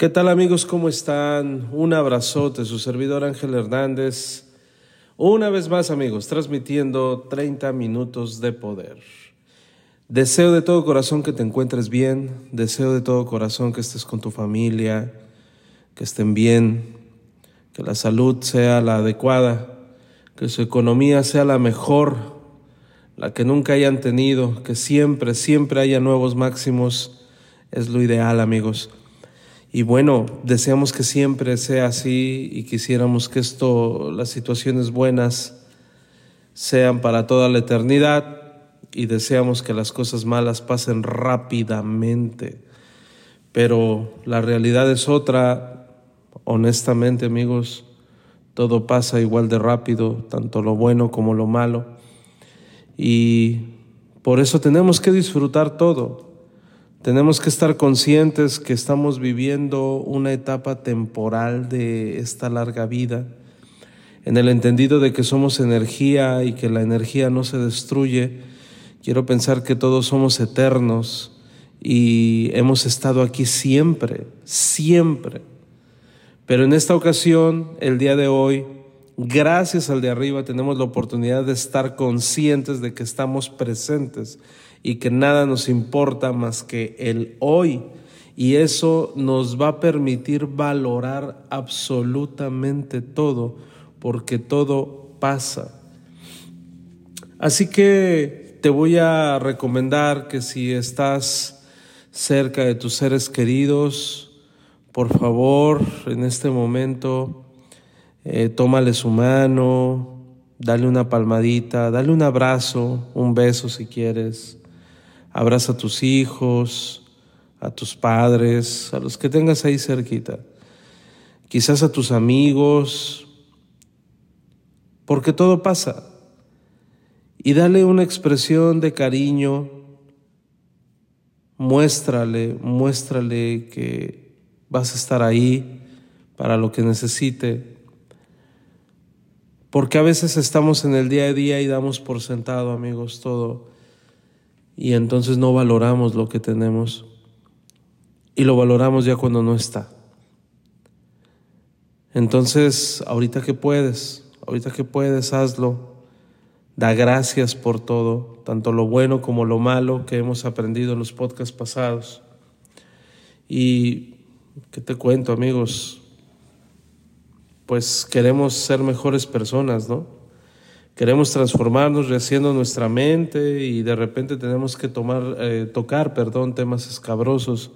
¿Qué tal amigos? ¿Cómo están? Un abrazote, su servidor Ángel Hernández. Una vez más amigos, transmitiendo 30 minutos de poder. Deseo de todo corazón que te encuentres bien, deseo de todo corazón que estés con tu familia, que estén bien, que la salud sea la adecuada, que su economía sea la mejor, la que nunca hayan tenido, que siempre, siempre haya nuevos máximos, es lo ideal amigos. Y bueno, deseamos que siempre sea así y quisiéramos que esto, las situaciones buenas sean para toda la eternidad y deseamos que las cosas malas pasen rápidamente. Pero la realidad es otra, honestamente amigos, todo pasa igual de rápido, tanto lo bueno como lo malo. Y por eso tenemos que disfrutar todo. Tenemos que estar conscientes que estamos viviendo una etapa temporal de esta larga vida, en el entendido de que somos energía y que la energía no se destruye. Quiero pensar que todos somos eternos y hemos estado aquí siempre, siempre. Pero en esta ocasión, el día de hoy, gracias al de arriba, tenemos la oportunidad de estar conscientes de que estamos presentes y que nada nos importa más que el hoy. Y eso nos va a permitir valorar absolutamente todo, porque todo pasa. Así que te voy a recomendar que si estás cerca de tus seres queridos, por favor, en este momento, eh, tómale su mano, dale una palmadita, dale un abrazo, un beso si quieres. Abraza a tus hijos, a tus padres, a los que tengas ahí cerquita. Quizás a tus amigos, porque todo pasa. Y dale una expresión de cariño, muéstrale, muéstrale que vas a estar ahí para lo que necesite. Porque a veces estamos en el día a día y damos por sentado, amigos, todo y entonces no valoramos lo que tenemos y lo valoramos ya cuando no está. Entonces, ahorita que puedes, ahorita que puedes, hazlo. Da gracias por todo, tanto lo bueno como lo malo que hemos aprendido en los podcasts pasados. Y, ¿qué te cuento, amigos? Pues queremos ser mejores personas, ¿no? Queremos transformarnos, rehaciendo nuestra mente y de repente tenemos que tomar, eh, tocar perdón, temas escabrosos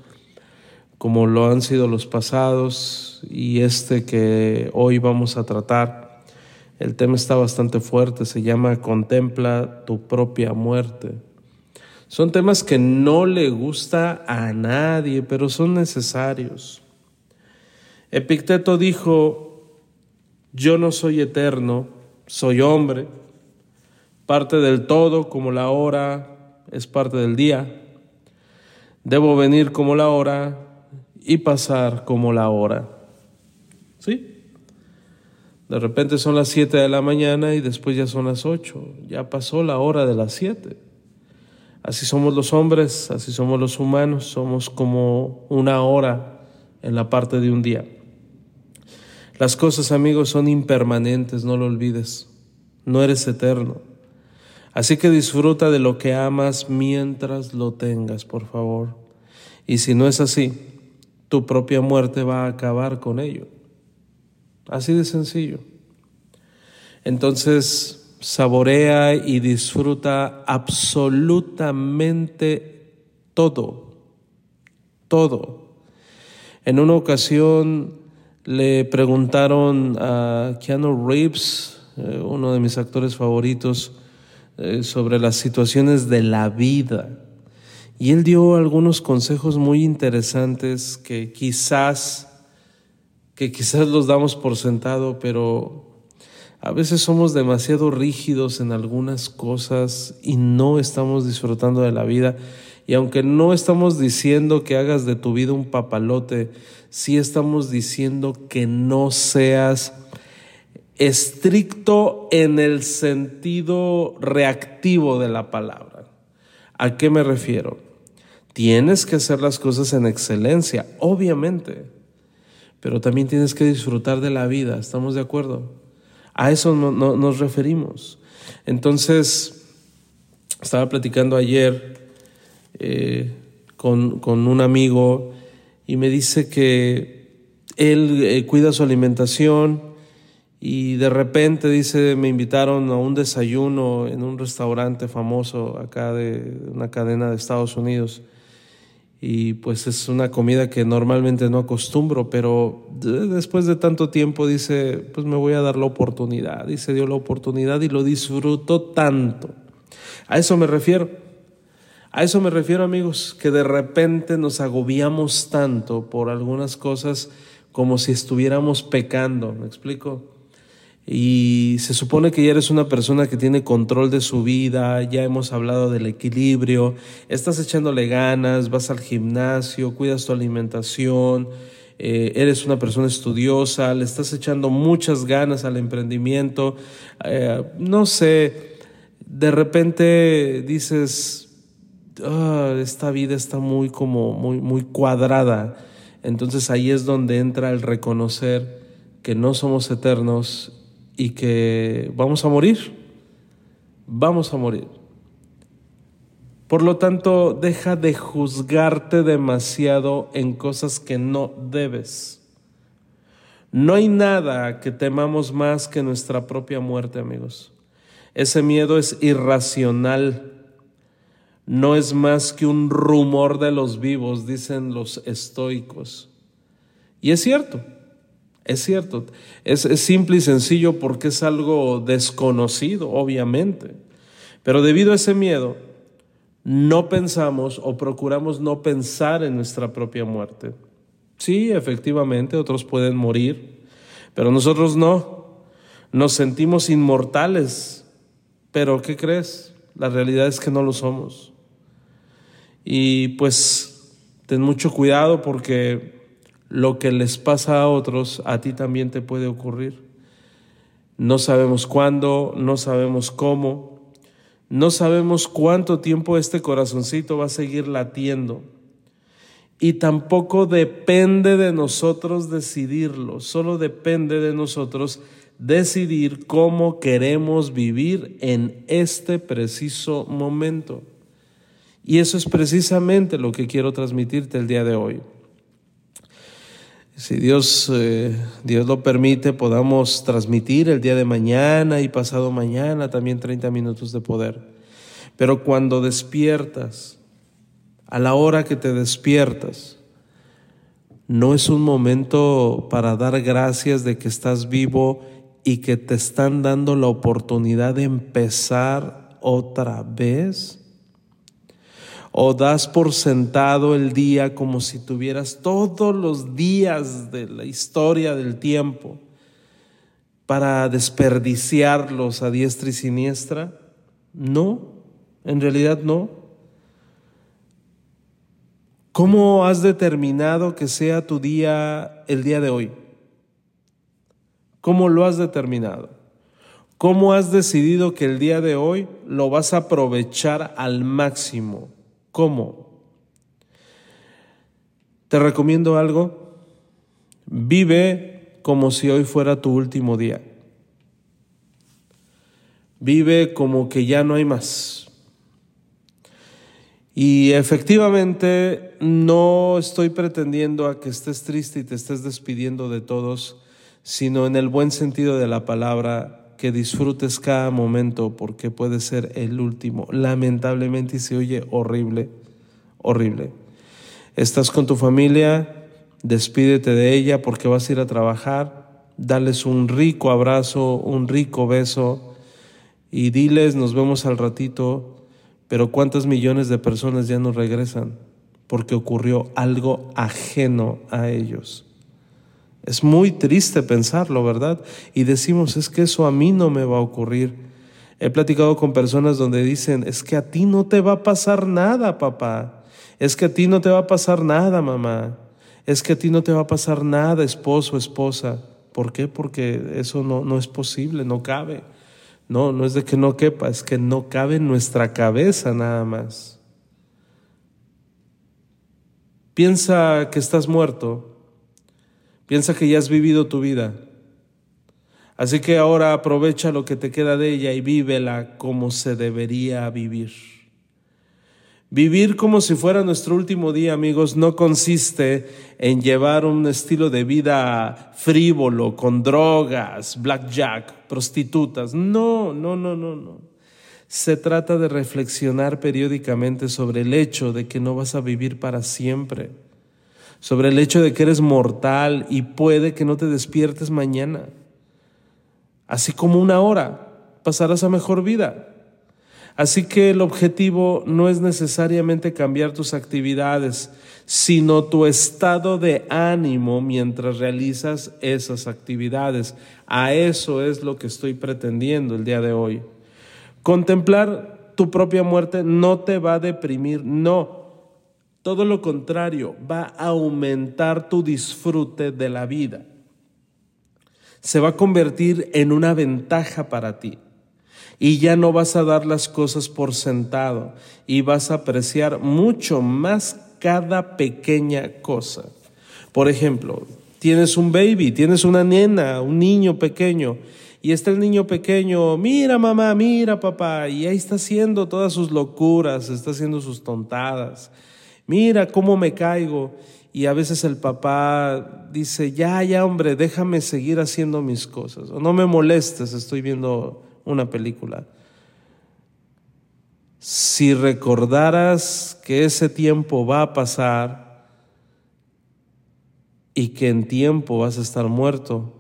como lo han sido los pasados y este que hoy vamos a tratar. El tema está bastante fuerte, se llama Contempla tu propia muerte. Son temas que no le gusta a nadie, pero son necesarios. Epicteto dijo, yo no soy eterno, soy hombre, parte del todo como la hora es parte del día. Debo venir como la hora y pasar como la hora. ¿Sí? De repente son las 7 de la mañana y después ya son las 8. Ya pasó la hora de las 7. Así somos los hombres, así somos los humanos, somos como una hora en la parte de un día. Las cosas, amigos, son impermanentes, no lo olvides. No eres eterno. Así que disfruta de lo que amas mientras lo tengas, por favor. Y si no es así, tu propia muerte va a acabar con ello. Así de sencillo. Entonces, saborea y disfruta absolutamente todo. Todo. En una ocasión le preguntaron a Keanu Reeves, eh, uno de mis actores favoritos, eh, sobre las situaciones de la vida. Y él dio algunos consejos muy interesantes que quizás, que quizás los damos por sentado, pero a veces somos demasiado rígidos en algunas cosas y no estamos disfrutando de la vida. Y aunque no estamos diciendo que hagas de tu vida un papalote, sí estamos diciendo que no seas estricto en el sentido reactivo de la palabra. ¿A qué me refiero? Tienes que hacer las cosas en excelencia, obviamente, pero también tienes que disfrutar de la vida, ¿estamos de acuerdo? A eso no, nos referimos. Entonces, estaba platicando ayer eh, con, un amigo y me dice que él eh, cuida su alimentación, y de repente dice, me invitaron a un desayuno en un restaurante famoso acá de una cadena de Estados Unidos. Y pues es una comida que normalmente no acostumbro, pero después de tanto tiempo dice, pues me voy a dar la oportunidad. Y se dio la oportunidad y lo disfrutó tanto. A eso me refiero. A eso me refiero, amigos, que de repente nos agobiamos tanto por algunas cosas como si estuviéramos pecando. ¿Me explico? y se supone que ya eres una persona que tiene control de su vida, ya hemos hablado del equilibrio, estás echándole ganas, vas al gimnasio, cuidas tu alimentación, eh, eres una persona estudiosa, le estás echando muchas ganas al emprendimiento, eh, no sé, de repente dices, ah, esta vida está muy como muy, muy cuadrada, entonces ahí es donde entra el reconocer que no somos eternos y que vamos a morir, vamos a morir. Por lo tanto, deja de juzgarte demasiado en cosas que no debes. No hay nada que temamos más que nuestra propia muerte, amigos. Ese miedo es irracional. No es más que un rumor de los vivos, dicen los estoicos. Y es cierto. Es cierto, es, simple y sencillo porque es algo desconocido, obviamente. Pero debido a ese miedo, no pensamos o procuramos no pensar en nuestra propia muerte. Sí, efectivamente, otros pueden morir, pero nosotros no. Nos sentimos inmortales, pero ¿qué crees? La realidad es que no lo somos. Y pues ten mucho cuidado porque lo que les pasa a otros, a ti también te puede ocurrir. No sabemos cuándo, no sabemos cómo, no sabemos cuánto tiempo este corazoncito va a seguir latiendo. Y tampoco depende de nosotros decidirlo, solo depende de nosotros decidir cómo queremos vivir en este preciso momento. Y eso es precisamente lo que quiero transmitirte el día de hoy. Si Dios, eh, Dios lo permite, podamos transmitir el día de mañana y pasado mañana también 30 minutos de poder. Pero cuando despiertas, a la hora que te despiertas, no es un momento para dar gracias de que estás vivo y que te están dando la oportunidad de empezar otra vez o das por sentado el día como si tuvieras todos los días de la historia del tiempo para desperdiciarlos a diestra y siniestra? No, en realidad no. ¿Cómo has determinado que sea tu día el día de hoy? ¿Cómo lo has determinado? ¿Cómo has decidido que el día de hoy lo vas a aprovechar al máximo? ¿Cómo? Te recomiendo algo. Vive como si hoy fuera tu último día. Vive como que ya no hay más. Y efectivamente no estoy pretendiendo a que estés triste y te estés despidiendo de todos, sino en el buen sentido de la palabra, que disfrutes cada momento porque puede ser el último. Lamentablemente y se oye horrible, horrible. Estás con tu familia, despídete de ella porque vas a ir a trabajar, dales un rico abrazo, un rico beso y diles nos vemos al ratito, Pero ¿cuántas millones de personas ya no regresan? Porque ocurrió algo ajeno a ellos. Es muy triste pensarlo, ¿verdad? Y decimos, es que eso a mí no me va a ocurrir. He platicado con personas donde dicen, es que a ti no te va a pasar nada, papá. Es que a ti no te va a pasar nada, mamá. Es que a ti no te va a pasar nada, esposo, esposa. ¿Por qué? Porque eso no, no es posible, no cabe. No, no es de que no quepa, es que no cabe en nuestra cabeza nada más. Piensa que estás muerto Piensa que ya has vivido tu vida. Así que ahora aprovecha lo que te queda de ella y vívela como se debería vivir. Vivir como si fuera nuestro último día, amigos, no consiste en llevar un estilo de vida frívolo, con drogas, blackjack, prostitutas. No, no, no, no, no. Se trata de reflexionar periódicamente sobre el hecho de que no vas a vivir para siempre sobre el hecho de que eres mortal y puede que no te despiertes mañana. Así como una hora, pasarás a mejor vida. Así que el objetivo no es necesariamente cambiar tus actividades, sino tu estado de ánimo mientras realizas esas actividades. A eso es lo que estoy pretendiendo el día de hoy. Contemplar tu propia muerte no te va a deprimir, no, todo lo contrario, va a aumentar tu disfrute de la vida. Se va a convertir en una ventaja para ti. Y ya no vas a dar las cosas por sentado y vas a apreciar mucho más cada pequeña cosa. Por ejemplo, tienes un baby, tienes una nena, un niño pequeño, y está el niño pequeño, mira mamá, mira papá, y ahí está haciendo todas sus locuras, está haciendo sus tontadas mira cómo me caigo. Y a veces el papá dice, ya, ya, hombre, déjame seguir haciendo mis cosas. O no me molestes, estoy viendo una película. Si recordaras que ese tiempo va a pasar y que en tiempo vas a estar muerto,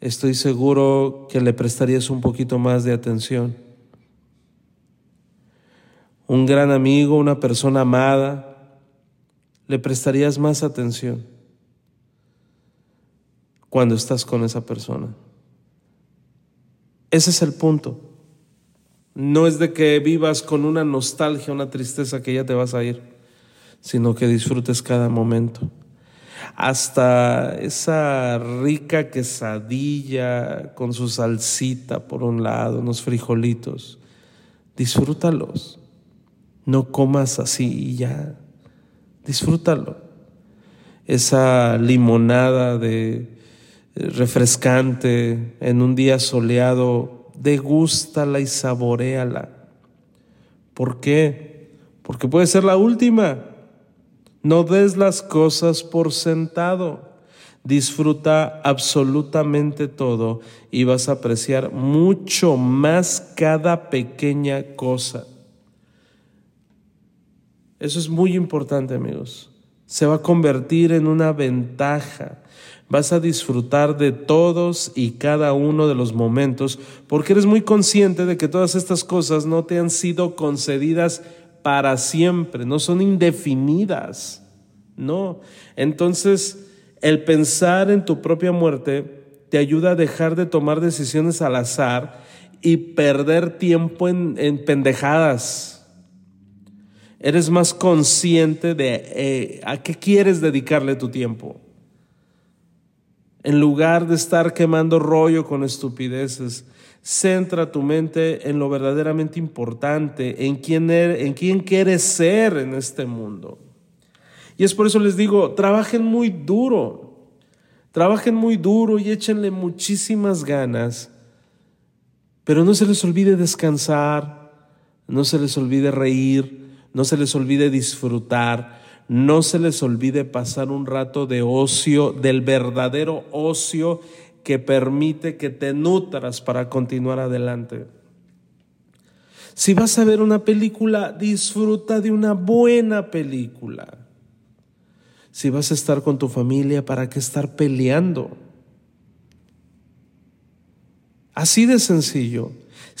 estoy seguro que le prestarías un poquito más de atención. Un gran amigo, una persona amada, le prestarías más atención cuando estás con esa persona. Ese es el punto. No es de que vivas con una nostalgia, una tristeza que ya te vas a ir, sino que disfrutes cada momento. Hasta esa rica quesadilla con su salsita por un lado, unos frijolitos, disfrútalos. No comas así y ya disfrútalo. Esa limonada de eh, refrescante en un día soleado, degústala y saboreala. ¿Por qué? Porque puede ser la última. No des las cosas por sentado. Disfruta absolutamente todo y vas a apreciar mucho más cada pequeña cosa. Eso es muy importante, amigos. Se va a convertir en una ventaja. Vas a disfrutar de todos y cada uno de los momentos porque eres muy consciente de que todas estas cosas no te han sido concedidas para siempre, no son indefinidas. No. Entonces, el pensar en tu propia muerte te ayuda a dejar de tomar decisiones al azar y perder tiempo en, en pendejadas Eres más consciente de eh, a qué quieres dedicarle tu tiempo. En lugar de estar quemando rollo con estupideces, centra tu mente en lo verdaderamente importante, en quién, er, en quién quieres ser en este mundo. Y es por eso les digo, trabajen muy duro, trabajen muy duro y échenle muchísimas ganas, pero no se les olvide descansar, no se les olvide reír, no se les olvide disfrutar, no se les olvide pasar un rato de ocio, del verdadero ocio que permite que te nutras para continuar adelante. Si vas a ver una película, disfruta de una buena película. Si vas a estar con tu familia, ¿para qué estar peleando? Así de sencillo.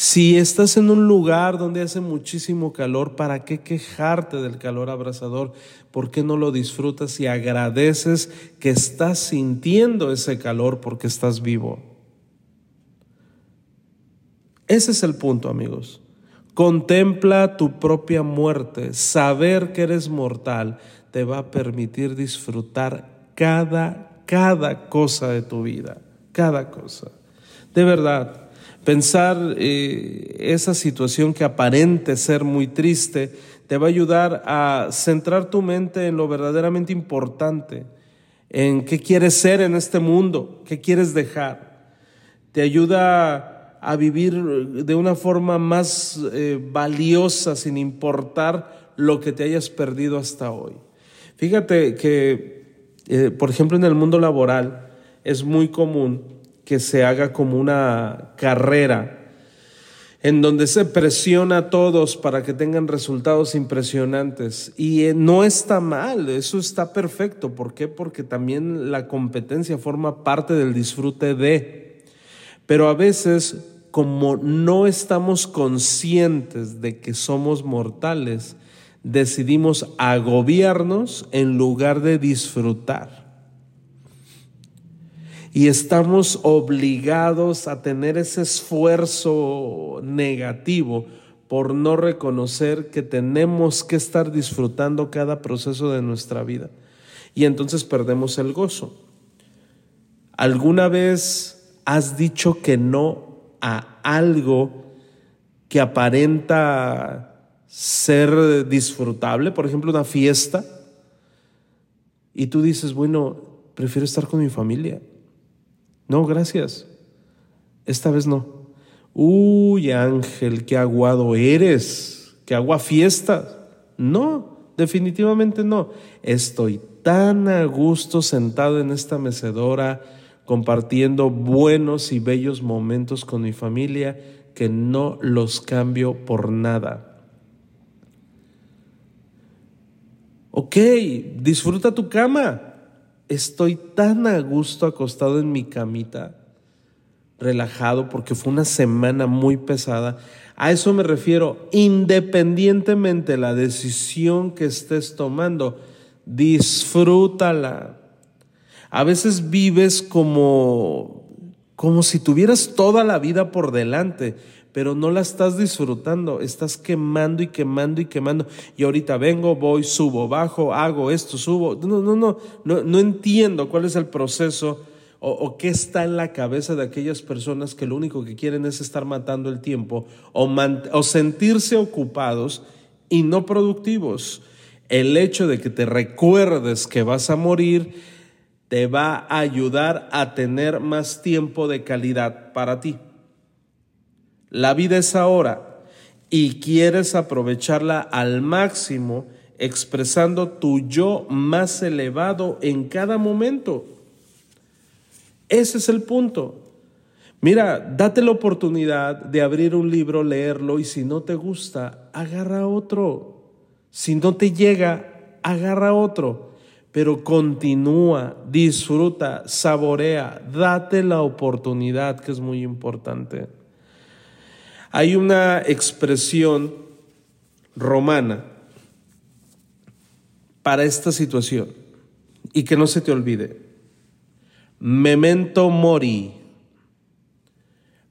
Si estás en un lugar donde hace muchísimo calor, ¿para qué quejarte del calor abrasador? ¿Por qué no lo disfrutas y agradeces que estás sintiendo ese calor porque estás vivo? Ese es el punto, amigos. Contempla tu propia muerte. Saber que eres mortal te va a permitir disfrutar cada, cada cosa de tu vida. Cada cosa. De verdad, Pensar eh, esa situación que aparente ser muy triste te va a ayudar a centrar tu mente en lo verdaderamente importante, en qué quieres ser en este mundo, qué quieres dejar. Te ayuda a vivir de una forma más eh, valiosa sin importar lo que te hayas perdido hasta hoy. Fíjate que, eh, por ejemplo, en el mundo laboral es muy común que se haga como una carrera en donde se presiona a todos para que tengan resultados impresionantes. Y eh, no está mal, eso está perfecto. ¿Por qué? Porque también la competencia forma parte del disfrute de. Pero a veces, como no estamos conscientes de que somos mortales, decidimos agobiarnos en lugar de disfrutar y estamos obligados a tener ese esfuerzo negativo por no reconocer que tenemos que estar disfrutando cada proceso de nuestra vida. Y entonces perdemos el gozo. ¿Alguna vez has dicho que no a algo que aparenta ser disfrutable? Por ejemplo, una fiesta. Y tú dices, bueno, prefiero estar con mi familia. No, gracias. Esta vez no. Uy, Ángel, qué aguado eres, qué agua fiesta. No, definitivamente no. Estoy tan a gusto sentado en esta mecedora compartiendo buenos y bellos momentos con mi familia que no los cambio por nada. Ok, disfruta tu cama estoy tan a gusto acostado en mi camita, relajado, porque fue una semana muy pesada. A eso me refiero, independientemente de la decisión que estés tomando, disfrútala. A veces vives como, como si tuvieras toda la vida por delante, pero no la estás disfrutando, estás quemando y quemando y quemando. Y ahorita vengo, voy, subo, bajo, hago esto, subo. No, no, no, no, entiendo cuál es el proceso o, o, qué está en la cabeza de aquellas personas que lo único que quieren es estar matando el tiempo o sentirse ocupados y no productivos. El hecho de que te recuerdes que vas a morir te va a ayudar a tener más tiempo de calidad para ti. La vida es ahora y quieres aprovecharla al máximo expresando tu yo más elevado en cada momento. Ese es el punto. Mira, date la oportunidad de abrir un libro, leerlo y si no te gusta, agarra otro. Si no te llega, agarra otro. Pero continúa, disfruta, saborea, date la oportunidad que es muy importante. Hay una expresión romana para esta situación y que no se te olvide. Memento mori.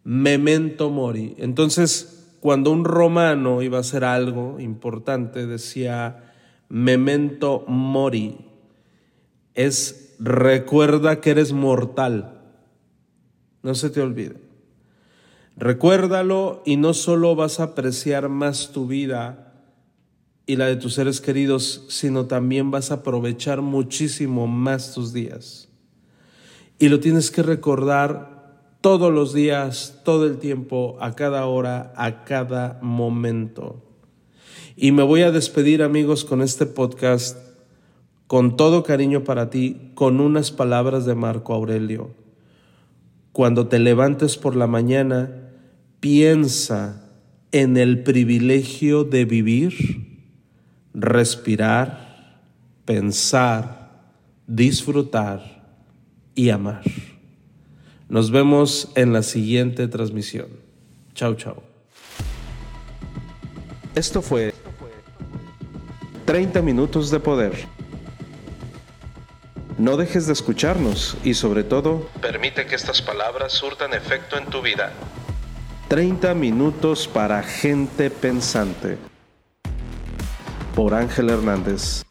Memento mori. Entonces, cuando un romano iba a hacer algo importante, decía memento mori. Es recuerda que eres mortal. No se te olvide. Recuérdalo y no solo vas a apreciar más tu vida y la de tus seres queridos, sino también vas a aprovechar muchísimo más tus días. Y lo tienes que recordar todos los días, todo el tiempo, a cada hora, a cada momento. Y me voy a despedir amigos con este podcast con todo cariño para ti, con unas palabras de Marco Aurelio. Cuando te levantes por la mañana, piensa en el privilegio de vivir, respirar, pensar, disfrutar y amar. Nos vemos en la siguiente transmisión. Chao, chao. Esto fue 30 minutos de poder. No dejes de escucharnos y sobre todo, permite que estas palabras surtan efecto en tu vida. 30 minutos para gente pensante. Por Ángel Hernández.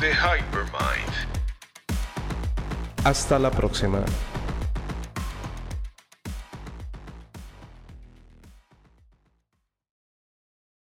The Hypermind. Hasta la próxima.